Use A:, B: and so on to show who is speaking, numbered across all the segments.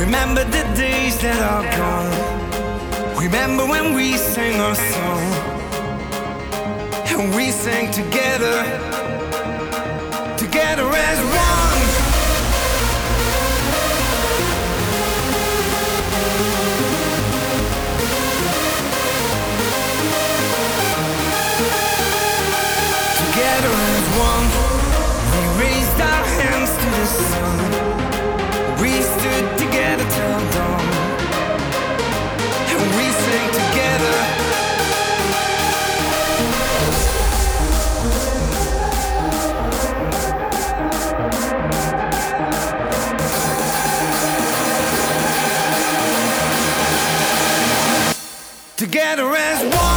A: Remember the days that are gone. Remember when we sang our song. And we sang together, together as one. Together as one. together as one.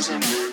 B: Single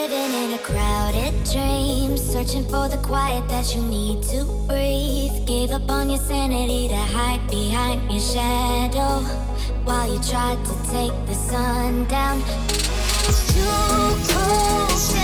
C: Living in a crowded dream, searching for the quiet that you need to breathe. Gave up on your sanity to hide behind your shadow while you tried to take the sun down. Too close.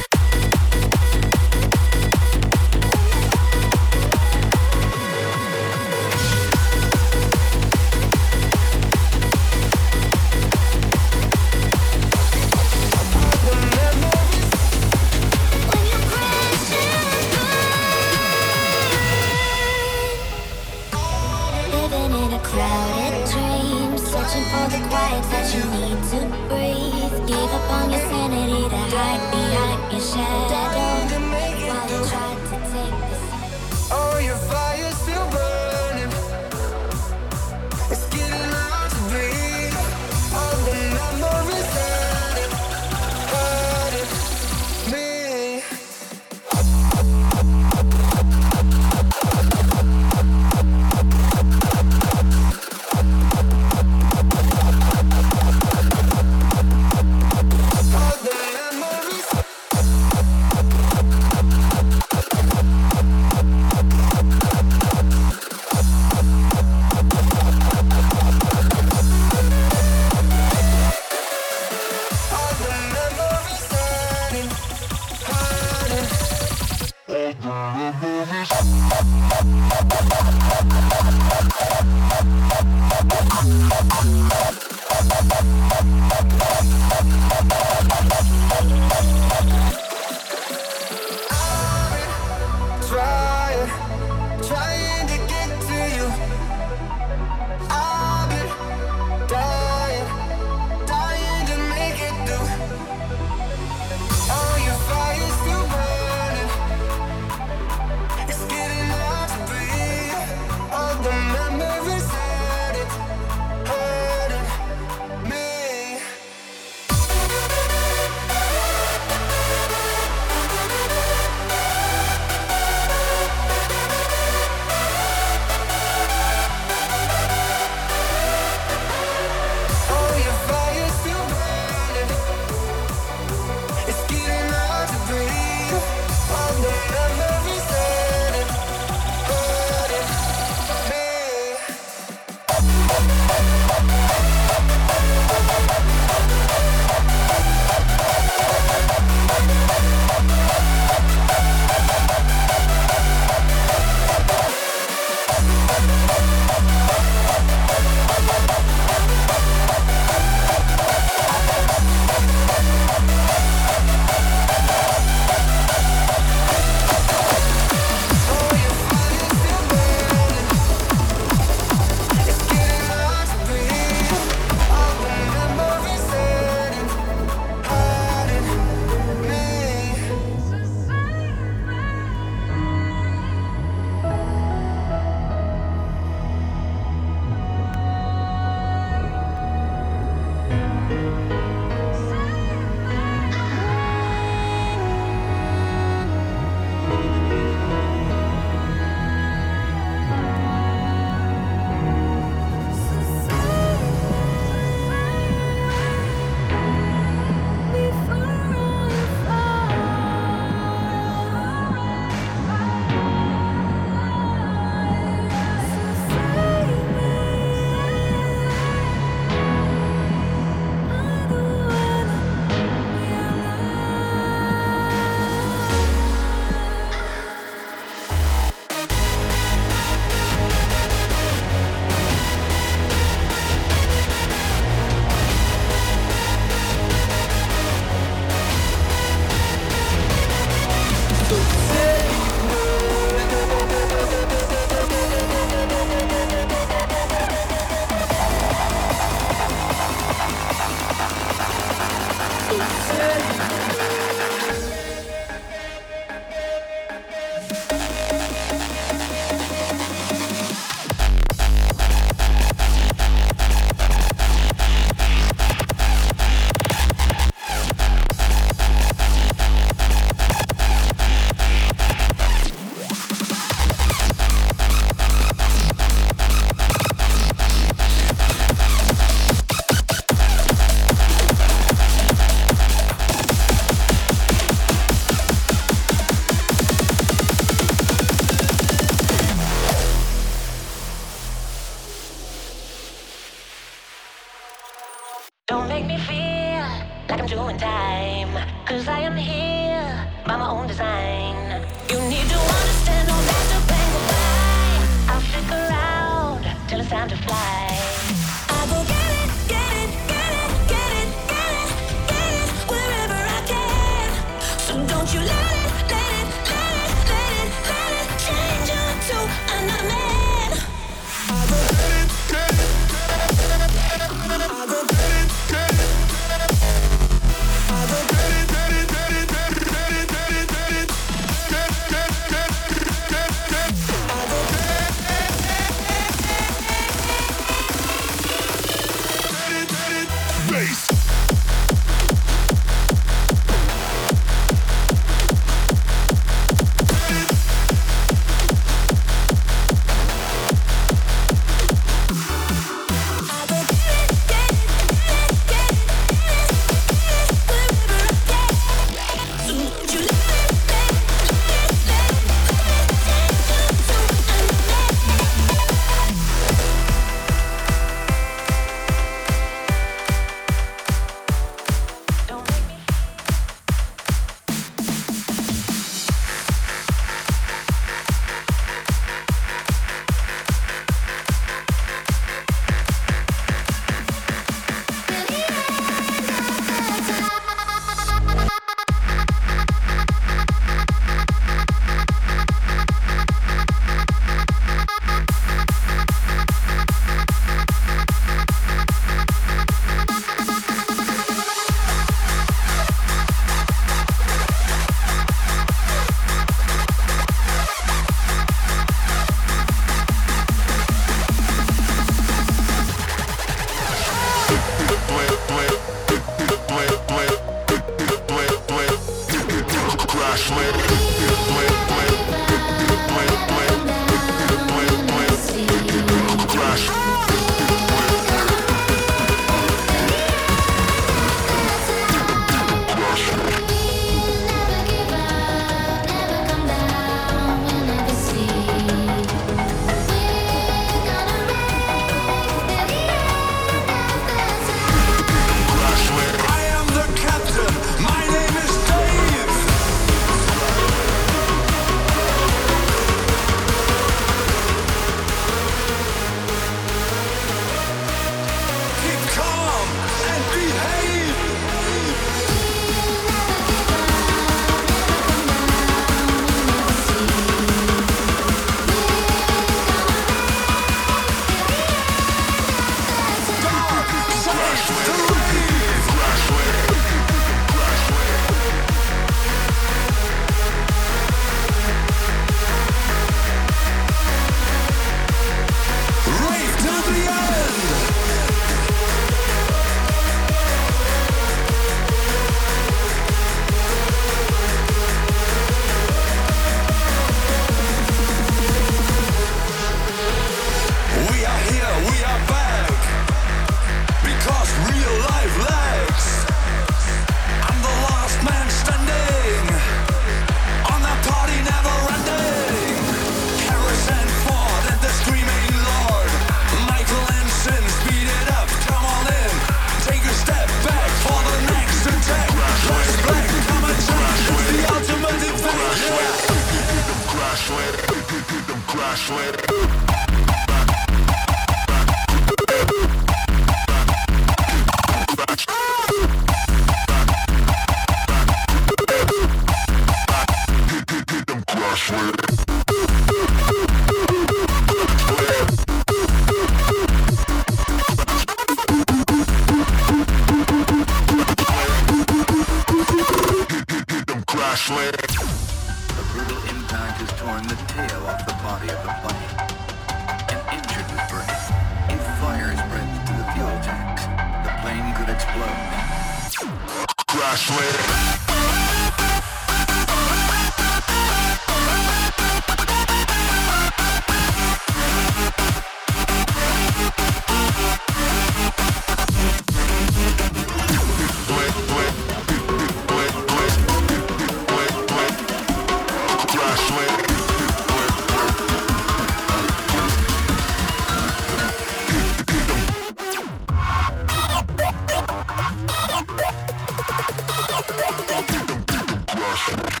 D: Crash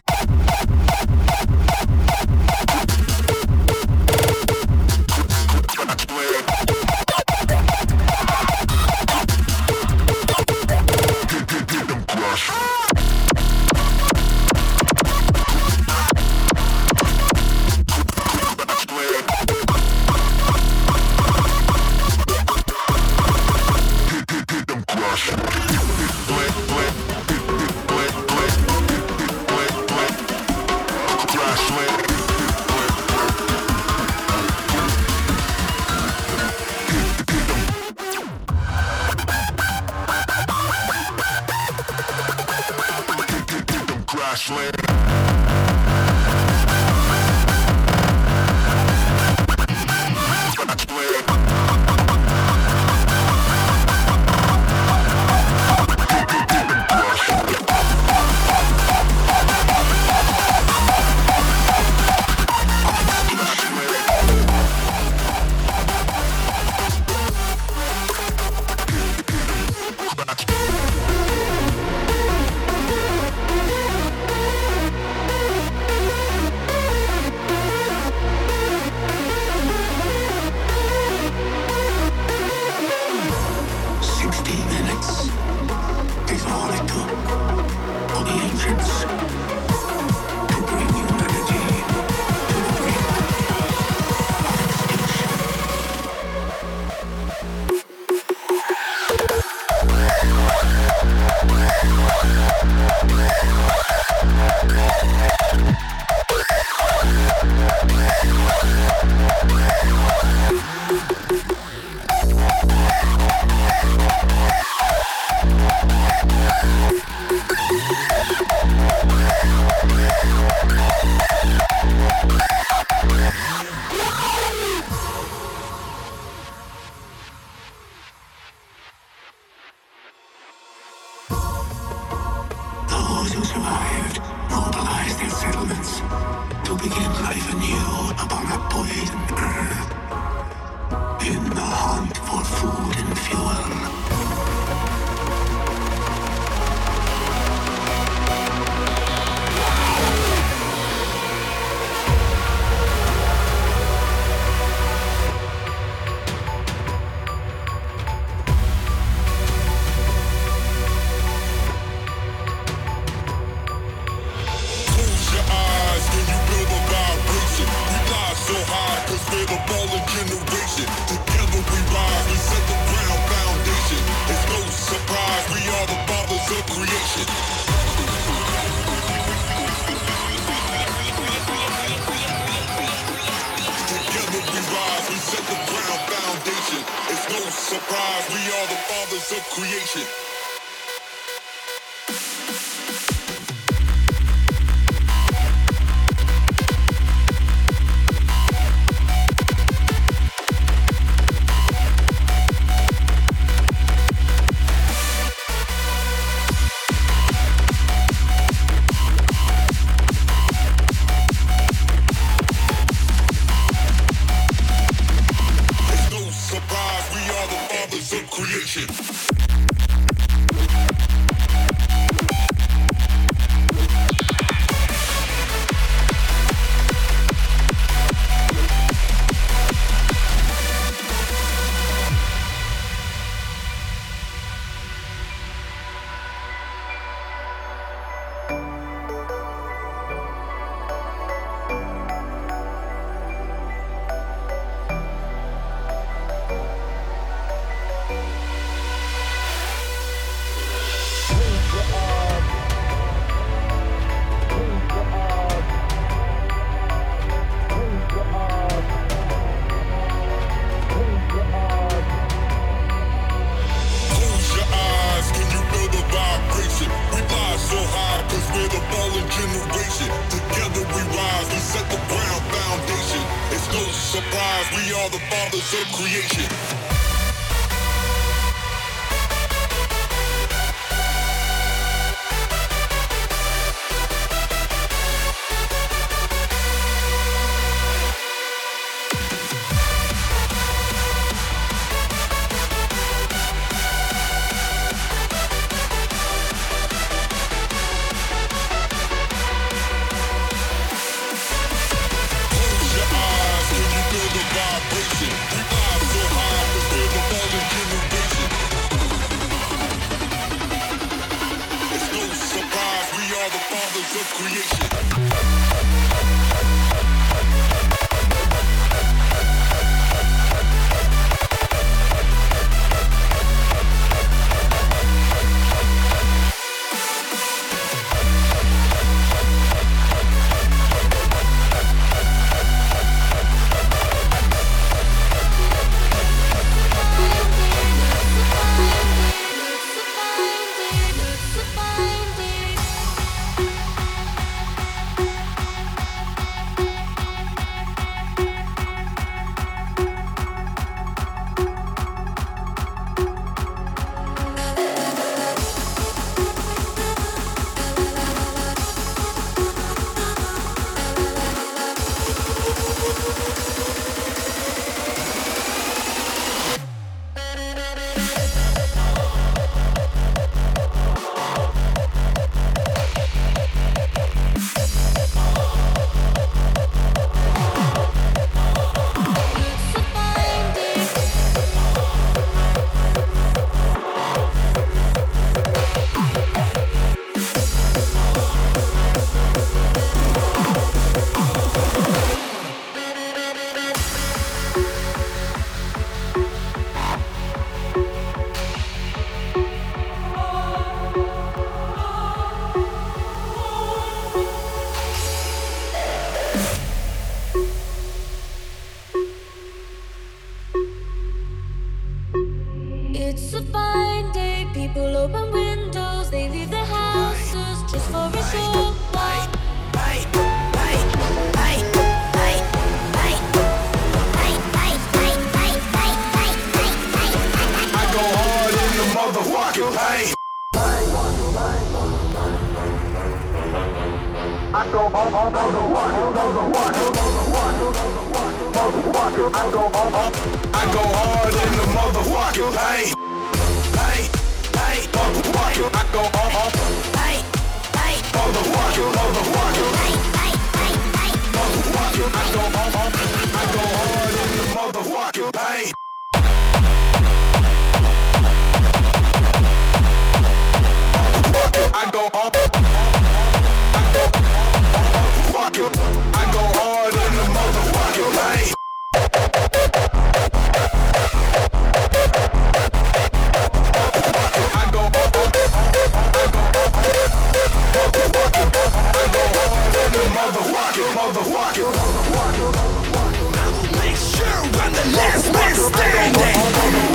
E: last